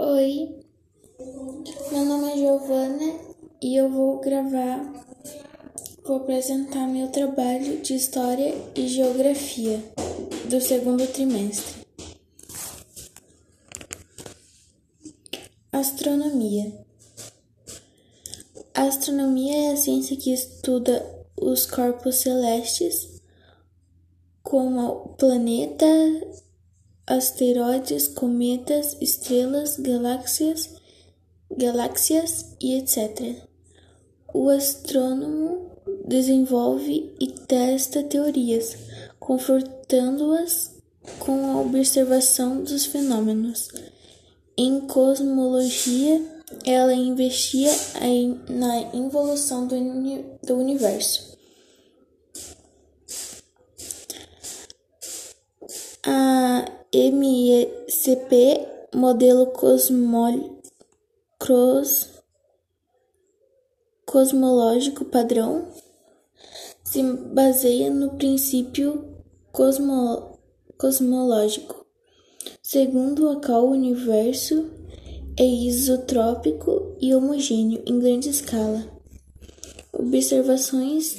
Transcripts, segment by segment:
Oi, meu nome é Giovana e eu vou gravar, vou apresentar meu trabalho de História e Geografia do segundo trimestre. Astronomia. A astronomia é a ciência que estuda os corpos celestes, como o planeta, asteroides, cometas, estrelas, galáxias, galáxias e etc. O astrônomo desenvolve e testa teorias, confrontando-as com a observação dos fenômenos. Em cosmologia, ela investia na evolução do, uni do universo. A MECP, modelo cosmol, cosmológico padrão, se baseia no princípio cosmo, cosmológico, segundo o qual o universo é isotrópico e homogêneo em grande escala. Observações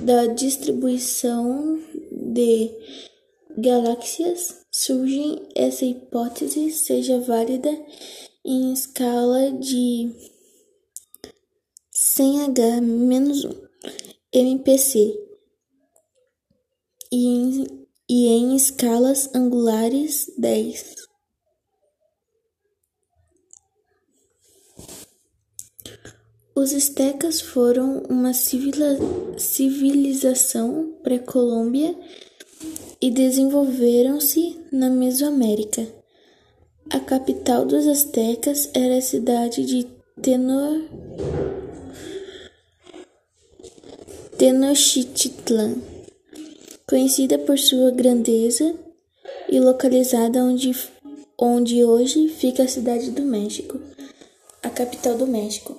da distribuição de galáxias surgem essa hipótese seja válida em escala de 100H-1 MPC e em, e em escalas angulares 10. Os astecas foram uma civilização pré-colômbia e desenvolveram-se na Mesoamérica. A capital dos astecas era a cidade de Tenor... Tenochtitlan, conhecida por sua grandeza e localizada onde, onde hoje fica a cidade do México, a capital do México.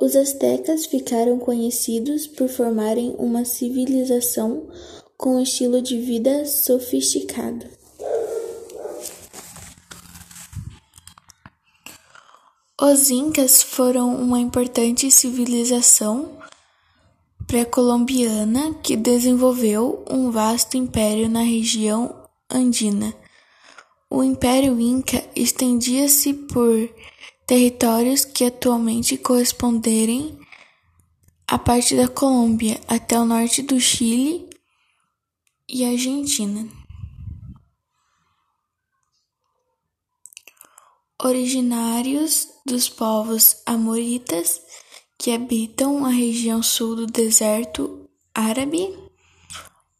Os astecas ficaram conhecidos por formarem uma civilização com um estilo de vida sofisticado. Os Incas foram uma importante civilização pré-colombiana que desenvolveu um vasto império na região andina. O Império Inca estendia-se por territórios que atualmente corresponderem à parte da Colômbia até o norte do Chile e Argentina. Originários dos povos amoritas que habitam a região sul do deserto árabe,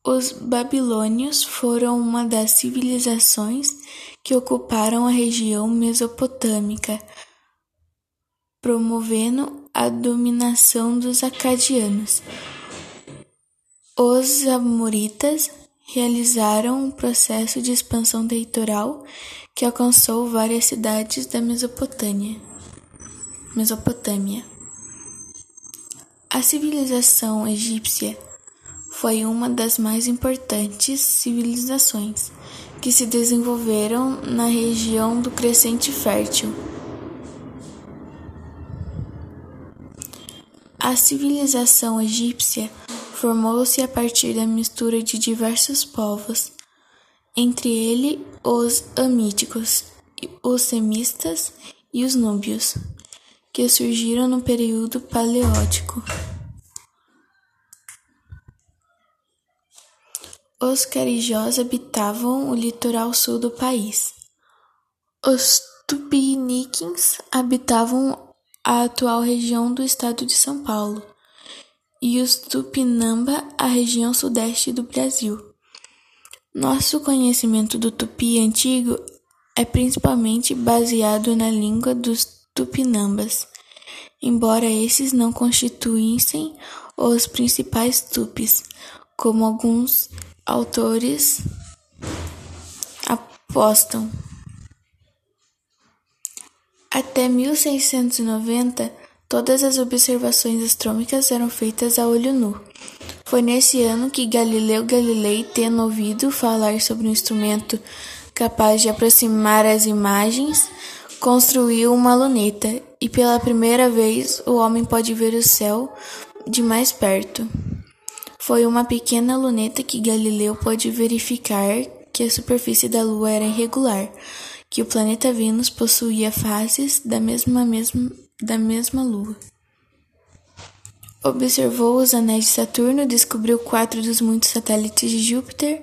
os babilônios foram uma das civilizações que ocuparam a região mesopotâmica promovendo a dominação dos acadianos. Os amoritas realizaram um processo de expansão territorial que alcançou várias cidades da Mesopotâmia. Mesopotâmia. A civilização egípcia foi uma das mais importantes civilizações que se desenvolveram na região do Crescente Fértil A civilização egípcia formou-se a partir da mistura de diversos povos, entre eles os amíticos, os semistas e os núbios, que surgiram no período paleótico. Os carijós habitavam o litoral sul do país. Os tupiniquins habitavam a atual região do estado de São Paulo, e os Tupinamba, a região sudeste do Brasil. Nosso conhecimento do tupi antigo é principalmente baseado na língua dos tupinambas, embora esses não constituíssem os principais tupis, como alguns autores apostam. Até 1690, todas as observações astrônicas eram feitas a olho nu. Foi nesse ano que Galileu Galilei, tendo ouvido falar sobre o instrumento capaz de aproximar as imagens, construiu uma luneta e pela primeira vez o homem pode ver o céu de mais perto. Foi uma pequena luneta que Galileu pôde verificar que a superfície da Lua era irregular, que o planeta Vênus possuía faces da mesma, mesma, da mesma Lua. Observou os anéis de Saturno, descobriu quatro dos muitos satélites de Júpiter,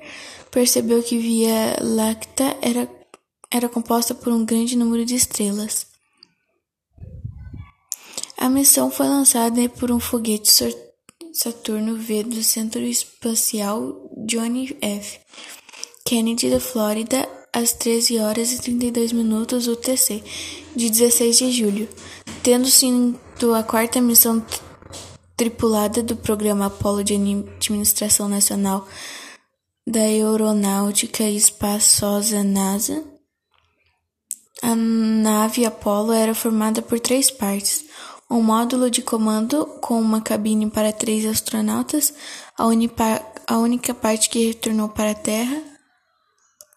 percebeu que Via Láctea era, era composta por um grande número de estrelas. A missão foi lançada por um foguete Saturno V do Centro Espacial John F. Kennedy da Flórida às 13 horas e 32 minutos UTC, de 16 de julho, tendo sido a quarta missão tripulada do programa Apollo de Administração Nacional da Aeronáutica Espaçosa NASA. A nave Apollo era formada por três partes: um módulo de comando com uma cabine para três astronautas, a, a única parte que retornou para a Terra,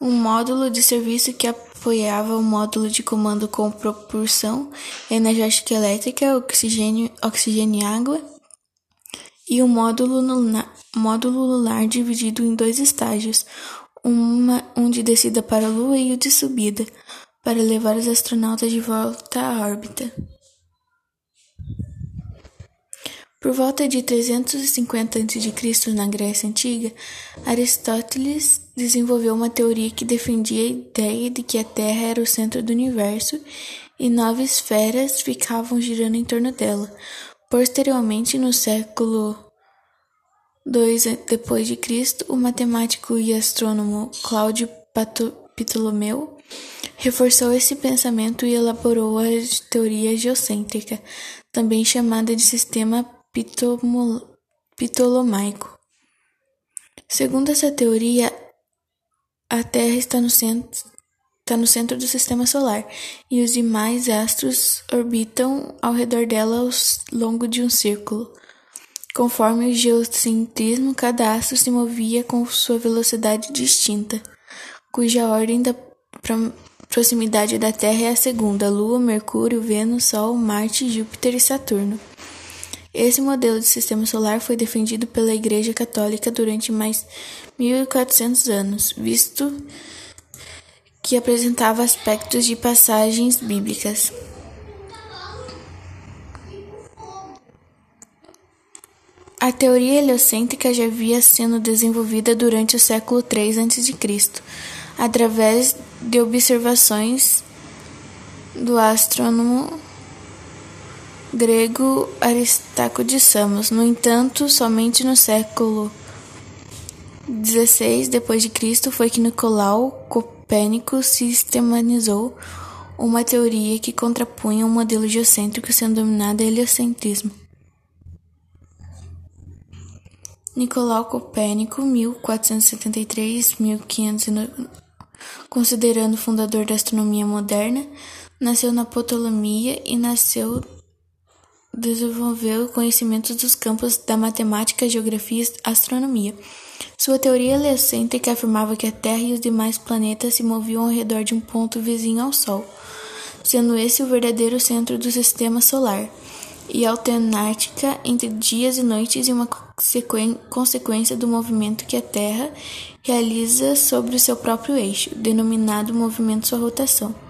um módulo de serviço que apoiava o módulo de comando com propulsão energética elétrica, oxigênio, oxigênio e água, e o módulo lunar, módulo lunar dividido em dois estágios, uma, um de descida para a Lua e o de subida, para levar os astronautas de volta à órbita. Por volta de 350 a.C., na Grécia Antiga, Aristóteles desenvolveu uma teoria que defendia a ideia de que a Terra era o centro do universo e nove esferas ficavam girando em torno dela. Posteriormente, no século II depois de Cristo, o matemático e astrônomo Cláudio Ptolomeu reforçou esse pensamento e elaborou a teoria geocêntrica, também chamada de sistema ptolomaico. Segundo essa teoria, a Terra está no centro está no centro do sistema solar e os demais astros orbitam ao redor dela ao longo de um círculo. Conforme o geocentrismo, cada astro se movia com sua velocidade distinta, cuja ordem da proximidade da Terra é a segunda: Lua, Mercúrio, Vênus, Sol, Marte, Júpiter e Saturno. Esse modelo de sistema solar foi defendido pela Igreja Católica durante mais 1400 anos, visto que apresentava aspectos de passagens bíblicas. A teoria heliocêntrica já havia sendo desenvolvida durante o século III a.C., através de observações do astrônomo grego Aristarco de Samos. No entanto, somente no século XVI d.C. foi que Nicolau Copérnico sistematizou uma teoria que contrapunha um modelo geocêntrico sendo denominado heliocentrismo. Nicolau Copérnico, 1473-1500, considerando fundador da astronomia moderna, nasceu na Ptolomia e nasceu desenvolveu conhecimentos dos campos da matemática, geografia e astronomia. Sua teoria heliocêntrica afirmava que a Terra e os demais planetas se moviam ao redor de um ponto vizinho ao Sol, sendo esse o verdadeiro centro do sistema solar, e alternártica entre dias e noites e uma consequência do movimento que a Terra realiza sobre o seu próprio eixo, denominado movimento sua rotação.